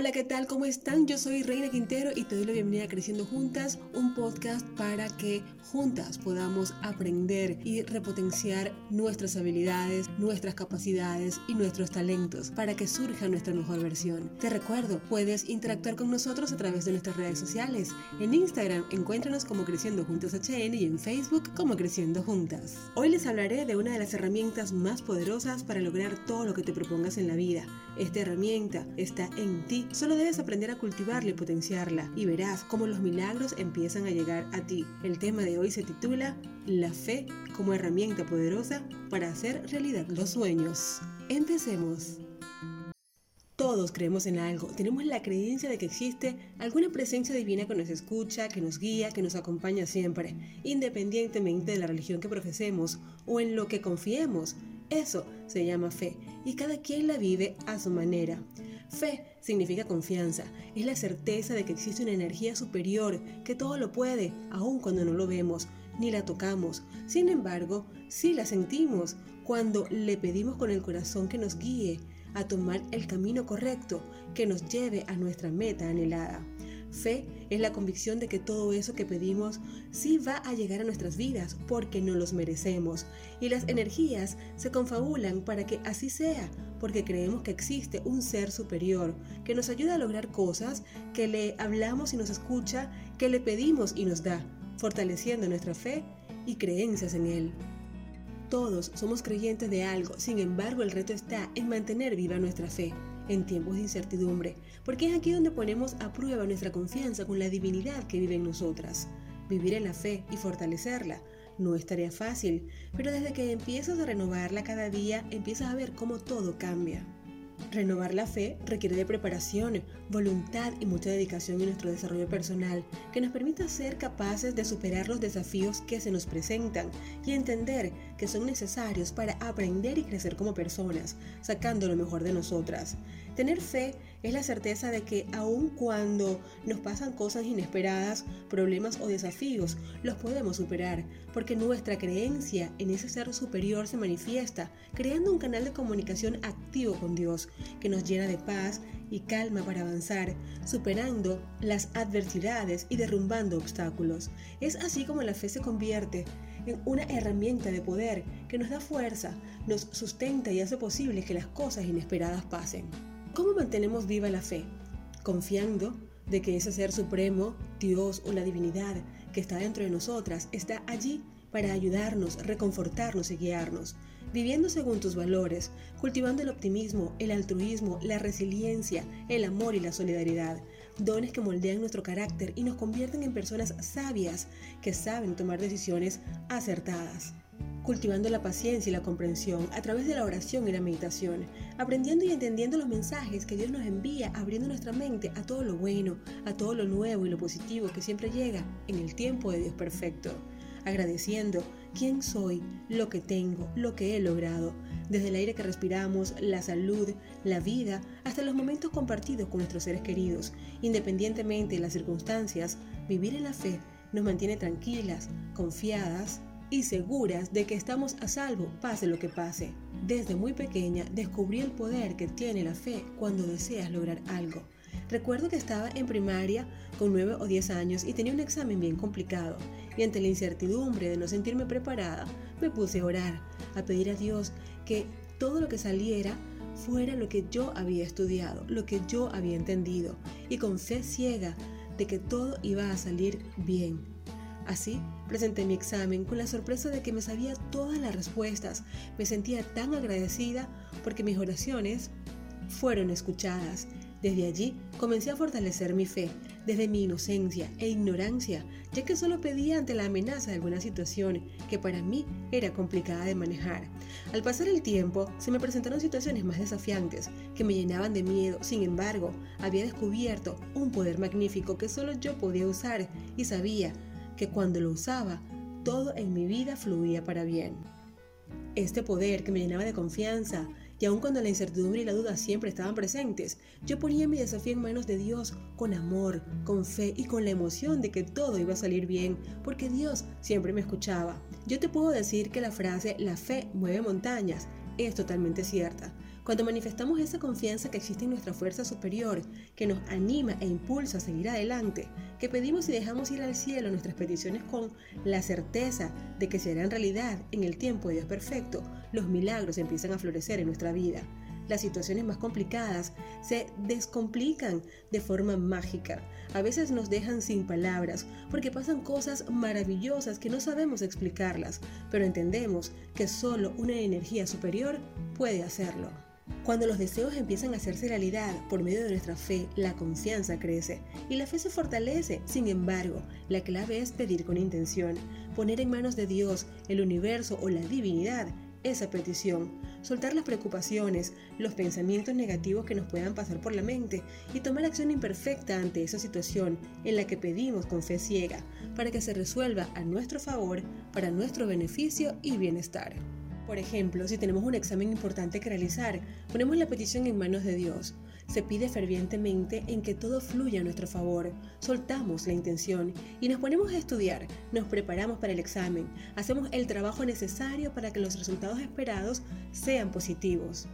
Hola, ¿qué tal? ¿Cómo están? Yo soy Reina Quintero y te doy la bienvenida a Creciendo Juntas, un podcast para que juntas podamos aprender y repotenciar nuestras habilidades, nuestras capacidades y nuestros talentos para que surja nuestra mejor versión. Te recuerdo, puedes interactuar con nosotros a través de nuestras redes sociales. En Instagram, encuéntranos como Creciendo Juntas HN y en Facebook como Creciendo Juntas. Hoy les hablaré de una de las herramientas más poderosas para lograr todo lo que te propongas en la vida. Esta herramienta está en ti Solo debes aprender a cultivarla y potenciarla y verás cómo los milagros empiezan a llegar a ti. El tema de hoy se titula La fe como herramienta poderosa para hacer realidad los sueños. Empecemos. Todos creemos en algo, tenemos la creencia de que existe alguna presencia divina que nos escucha, que nos guía, que nos acompaña siempre, independientemente de la religión que profesemos o en lo que confiemos. Eso se llama fe y cada quien la vive a su manera. Fe significa confianza, es la certeza de que existe una energía superior que todo lo puede, aun cuando no lo vemos ni la tocamos. Sin embargo, sí la sentimos cuando le pedimos con el corazón que nos guíe a tomar el camino correcto que nos lleve a nuestra meta anhelada. Fe es la convicción de que todo eso que pedimos sí va a llegar a nuestras vidas porque no los merecemos. Y las energías se confabulan para que así sea, porque creemos que existe un ser superior que nos ayuda a lograr cosas, que le hablamos y nos escucha, que le pedimos y nos da, fortaleciendo nuestra fe y creencias en Él. Todos somos creyentes de algo, sin embargo el reto está en mantener viva nuestra fe en tiempos de incertidumbre, porque es aquí donde ponemos a prueba nuestra confianza con la divinidad que vive en nosotras. Vivir en la fe y fortalecerla no es tarea fácil, pero desde que empiezas a renovarla cada día, empiezas a ver cómo todo cambia. Renovar la fe requiere de preparación, voluntad y mucha dedicación en nuestro desarrollo personal que nos permita ser capaces de superar los desafíos que se nos presentan y entender que son necesarios para aprender y crecer como personas, sacando lo mejor de nosotras. Tener fe es la certeza de que aun cuando nos pasan cosas inesperadas, problemas o desafíos, los podemos superar, porque nuestra creencia en ese ser superior se manifiesta, creando un canal de comunicación con Dios, que nos llena de paz y calma para avanzar, superando las adversidades y derrumbando obstáculos. Es así como la fe se convierte en una herramienta de poder que nos da fuerza, nos sustenta y hace posible que las cosas inesperadas pasen. ¿Cómo mantenemos viva la fe? Confiando de que ese ser supremo, Dios o la divinidad que está dentro de nosotras, está allí para ayudarnos, reconfortarnos y guiarnos, viviendo según tus valores, cultivando el optimismo, el altruismo, la resiliencia, el amor y la solidaridad, dones que moldean nuestro carácter y nos convierten en personas sabias que saben tomar decisiones acertadas. Cultivando la paciencia y la comprensión a través de la oración y la meditación, aprendiendo y entendiendo los mensajes que Dios nos envía, abriendo nuestra mente a todo lo bueno, a todo lo nuevo y lo positivo que siempre llega en el tiempo de Dios perfecto. Agradeciendo quién soy, lo que tengo, lo que he logrado, desde el aire que respiramos, la salud, la vida, hasta los momentos compartidos con nuestros seres queridos. Independientemente de las circunstancias, vivir en la fe nos mantiene tranquilas, confiadas y seguras de que estamos a salvo, pase lo que pase. Desde muy pequeña descubrí el poder que tiene la fe cuando deseas lograr algo. Recuerdo que estaba en primaria con 9 o 10 años y tenía un examen bien complicado y ante la incertidumbre de no sentirme preparada me puse a orar, a pedir a Dios que todo lo que saliera fuera lo que yo había estudiado, lo que yo había entendido y con fe ciega de que todo iba a salir bien. Así, presenté mi examen con la sorpresa de que me sabía todas las respuestas. Me sentía tan agradecida porque mis oraciones fueron escuchadas desde allí comencé a fortalecer mi fe, desde mi inocencia e ignorancia, ya que solo pedía ante la amenaza de alguna situación que para mí era complicada de manejar. Al pasar el tiempo, se me presentaron situaciones más desafiantes, que me llenaban de miedo, sin embargo, había descubierto un poder magnífico que solo yo podía usar y sabía que cuando lo usaba, todo en mi vida fluía para bien. Este poder que me llenaba de confianza, y aun cuando la incertidumbre y la duda siempre estaban presentes, yo ponía mi desafío en manos de Dios con amor, con fe y con la emoción de que todo iba a salir bien, porque Dios siempre me escuchaba. Yo te puedo decir que la frase la fe mueve montañas es totalmente cierta. Cuando manifestamos esa confianza que existe en nuestra fuerza superior, que nos anima e impulsa a seguir adelante, que pedimos y dejamos ir al cielo nuestras peticiones con la certeza de que serán realidad en el tiempo de Dios perfecto, los milagros empiezan a florecer en nuestra vida. Las situaciones más complicadas se descomplican de forma mágica. A veces nos dejan sin palabras porque pasan cosas maravillosas que no sabemos explicarlas, pero entendemos que solo una energía superior puede hacerlo. Cuando los deseos empiezan a hacerse realidad por medio de nuestra fe, la confianza crece y la fe se fortalece. Sin embargo, la clave es pedir con intención, poner en manos de Dios, el universo o la divinidad esa petición, soltar las preocupaciones, los pensamientos negativos que nos puedan pasar por la mente y tomar acción imperfecta ante esa situación en la que pedimos con fe ciega para que se resuelva a nuestro favor, para nuestro beneficio y bienestar. Por ejemplo, si tenemos un examen importante que realizar, ponemos la petición en manos de Dios. Se pide fervientemente en que todo fluya a nuestro favor. Soltamos la intención y nos ponemos a estudiar. Nos preparamos para el examen. Hacemos el trabajo necesario para que los resultados esperados sean positivos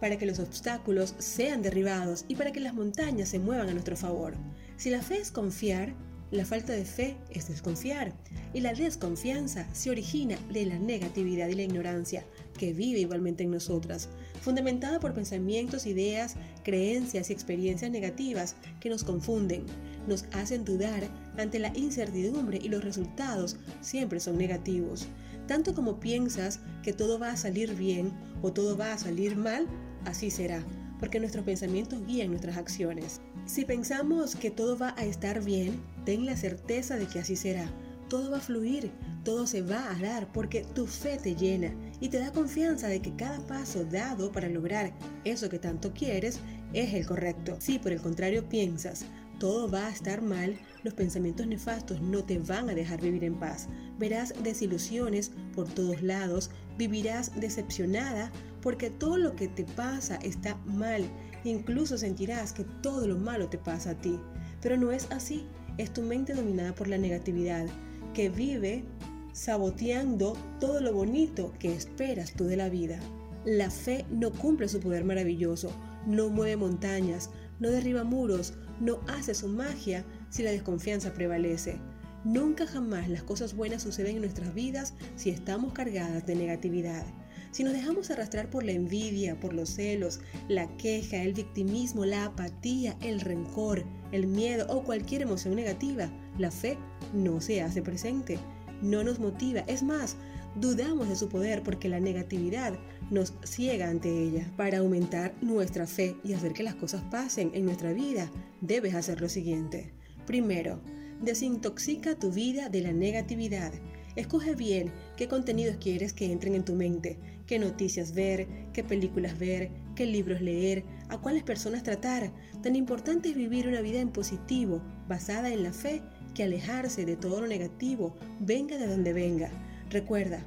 para que los obstáculos sean derribados y para que las montañas se muevan a nuestro favor. Si la fe es confiar, la falta de fe es desconfiar y la desconfianza se origina de la negatividad y la ignorancia que vive igualmente en nosotras, fundamentada por pensamientos, ideas, creencias y experiencias negativas que nos confunden, nos hacen dudar ante la incertidumbre y los resultados siempre son negativos. Tanto como piensas que todo va a salir bien o todo va a salir mal, así será, porque nuestros pensamientos guían nuestras acciones. Si pensamos que todo va a estar bien, ten la certeza de que así será. Todo va a fluir, todo se va a dar porque tu fe te llena y te da confianza de que cada paso dado para lograr eso que tanto quieres es el correcto. Si por el contrario piensas, todo va a estar mal, los pensamientos nefastos no te van a dejar vivir en paz. Verás desilusiones por todos lados, vivirás decepcionada porque todo lo que te pasa está mal Incluso sentirás que todo lo malo te pasa a ti. Pero no es así. Es tu mente dominada por la negatividad, que vive saboteando todo lo bonito que esperas tú de la vida. La fe no cumple su poder maravilloso, no mueve montañas, no derriba muros, no hace su magia si la desconfianza prevalece. Nunca jamás las cosas buenas suceden en nuestras vidas si estamos cargadas de negatividad. Si nos dejamos arrastrar por la envidia, por los celos, la queja, el victimismo, la apatía, el rencor, el miedo o cualquier emoción negativa, la fe no se hace presente, no nos motiva. Es más, dudamos de su poder porque la negatividad nos ciega ante ella. Para aumentar nuestra fe y hacer que las cosas pasen en nuestra vida, debes hacer lo siguiente. Primero, desintoxica tu vida de la negatividad. Escoge bien qué contenidos quieres que entren en tu mente, qué noticias ver, qué películas ver, qué libros leer, a cuáles personas tratar. Tan importante es vivir una vida en positivo, basada en la fe, que alejarse de todo lo negativo, venga de donde venga. Recuerda,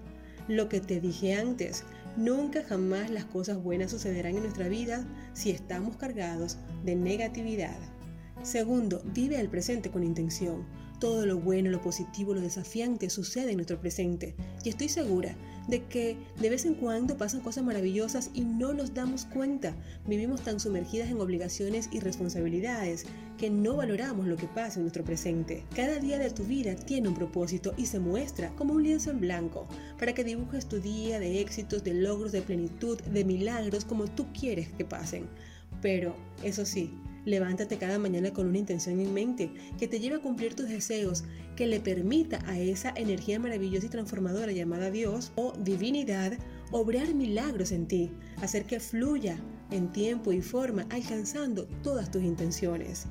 lo que te dije antes, nunca jamás las cosas buenas sucederán en nuestra vida si estamos cargados de negatividad. Segundo, vive el presente con intención. Todo lo bueno, lo positivo, lo desafiante sucede en nuestro presente. Y estoy segura de que de vez en cuando pasan cosas maravillosas y no nos damos cuenta. Vivimos tan sumergidas en obligaciones y responsabilidades que no valoramos lo que pasa en nuestro presente. Cada día de tu vida tiene un propósito y se muestra como un lienzo en blanco para que dibujes tu día de éxitos, de logros, de plenitud, de milagros como tú quieres que pasen. Pero, eso sí, Levántate cada mañana con una intención en mente que te lleve a cumplir tus deseos, que le permita a esa energía maravillosa y transformadora llamada Dios o divinidad obrar milagros en ti, hacer que fluya en tiempo y forma alcanzando todas tus intenciones.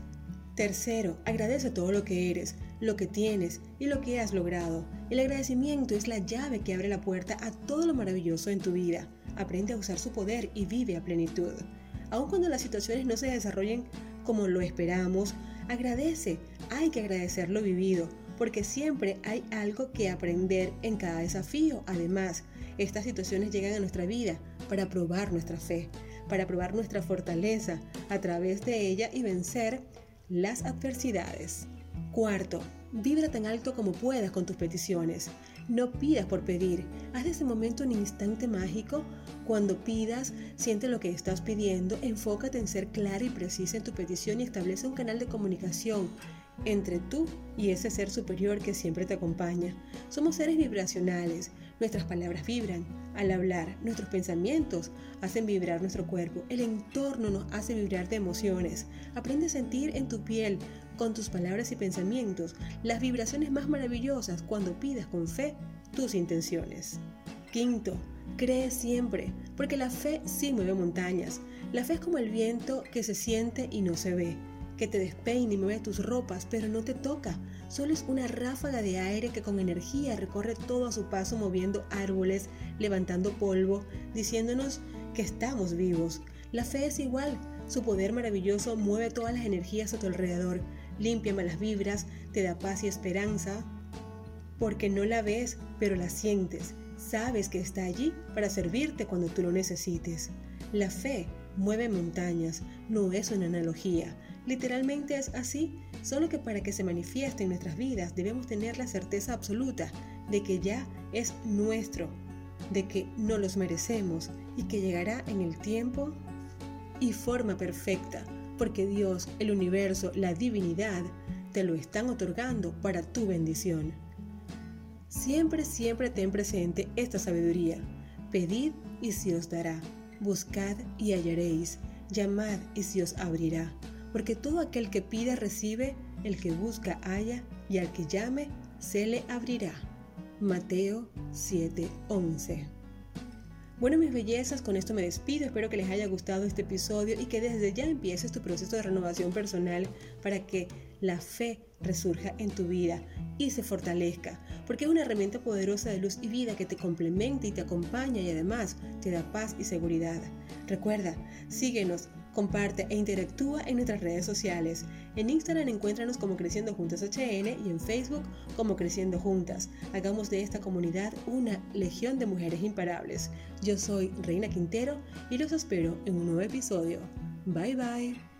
Tercero, agradece todo lo que eres, lo que tienes y lo que has logrado. El agradecimiento es la llave que abre la puerta a todo lo maravilloso en tu vida. Aprende a usar su poder y vive a plenitud. Aun cuando las situaciones no se desarrollen como lo esperamos, agradece. Hay que agradecer lo vivido, porque siempre hay algo que aprender en cada desafío. Además, estas situaciones llegan a nuestra vida para probar nuestra fe, para probar nuestra fortaleza a través de ella y vencer las adversidades. Cuarto, vibra tan alto como puedas con tus peticiones. No pidas por pedir. Haz de ese momento un instante mágico. Cuando pidas, siente lo que estás pidiendo, enfócate en ser clara y precisa en tu petición y establece un canal de comunicación entre tú y ese ser superior que siempre te acompaña. Somos seres vibracionales. Nuestras palabras vibran al hablar, nuestros pensamientos hacen vibrar nuestro cuerpo, el entorno nos hace vibrar de emociones. Aprende a sentir en tu piel, con tus palabras y pensamientos, las vibraciones más maravillosas cuando pidas con fe tus intenciones. Quinto, cree siempre, porque la fe sí mueve montañas. La fe es como el viento que se siente y no se ve que te despeine y mueve tus ropas, pero no te toca. Solo es una ráfaga de aire que con energía recorre todo a su paso moviendo árboles, levantando polvo, diciéndonos que estamos vivos. La fe es igual. Su poder maravilloso mueve todas las energías a tu alrededor, limpia malas vibras, te da paz y esperanza, porque no la ves, pero la sientes. Sabes que está allí para servirte cuando tú lo necesites. La fe mueve montañas, no es una analogía. Literalmente es así, solo que para que se manifieste en nuestras vidas debemos tener la certeza absoluta de que ya es nuestro, de que no los merecemos y que llegará en el tiempo y forma perfecta, porque Dios, el universo, la divinidad, te lo están otorgando para tu bendición. Siempre, siempre ten presente esta sabiduría. Pedid y se os dará. Buscad y hallaréis. Llamad y se os abrirá porque todo aquel que pide recibe, el que busca halla, y al que llame se le abrirá. Mateo 7:11 bueno, mis bellezas, con esto me despido. Espero que les haya gustado este episodio y que desde ya empieces tu proceso de renovación personal para que la fe resurja en tu vida y se fortalezca, porque es una herramienta poderosa de luz y vida que te complementa y te acompaña y además te da paz y seguridad. Recuerda, síguenos comparte e interactúa en nuestras redes sociales. En Instagram encuéntranos como Creciendo Juntas HN y en Facebook como Creciendo Juntas. Hagamos de esta comunidad una legión de mujeres imparables. Yo soy Reina Quintero y los espero en un nuevo episodio. Bye bye.